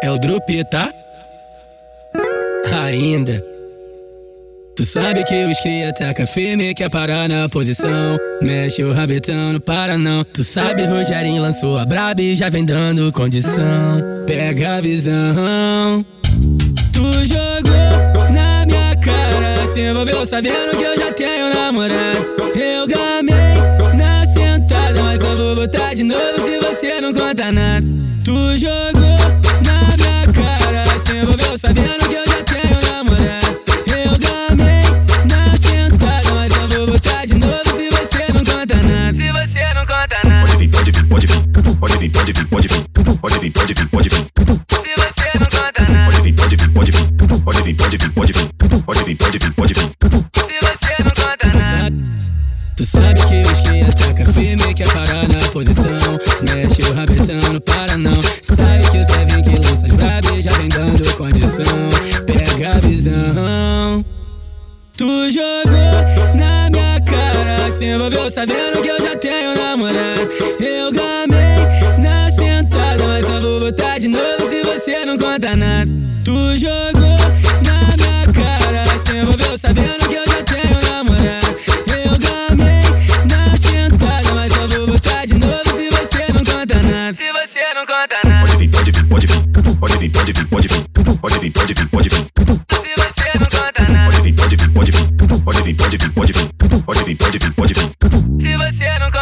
É o Drupi, tá? Ainda. Tu sabe que os cria taca firme, quer parar na posição. Mexe o rabetão, não para não. Tu sabe, Rogerinho lançou a braba e já vem dando condição. Pega a visão. Tu jogou na minha cara, se envolveu sabendo que eu já tenho namorado. Eu gamei na sentada, mas só vou botar de novo se você não conta nada. Tu jogou Pode vir, pode vir, pode vir. Pode vir, pode vir, pode vir. Se você não conta nada. Pode vir, pode vir, pode vir. Pode vir, pode vir, pode vir. Pode vir, pode vir, pode vir. Se você não conta nada. Tu sabe que os que ataca firme quer parar na posição. Mexe o rabetão, não para não. Sabe que o Sevin que lança e já vem dando condição. Pega a visão. Tu jogou na minha cara, se envolveu sabendo que eu já tenho namorado. Botar de novo se você não conta nada. Tu jogou na minha cara, se envolveu sabendo que eu já tenho namorado. Eu gamei na sentada, mas só vou botar de novo se você não conta nada. Se você não conta nada. Pode vir, pode vir, pode vir. Pode vir, pode vir, pode vir. Pode vir, pode vir, pode vir. Se você não conta nada. Pode vir, pode vir, pode vir. Pode vir, pode vir, pode vir. Pode vir, pode vir, pode vir.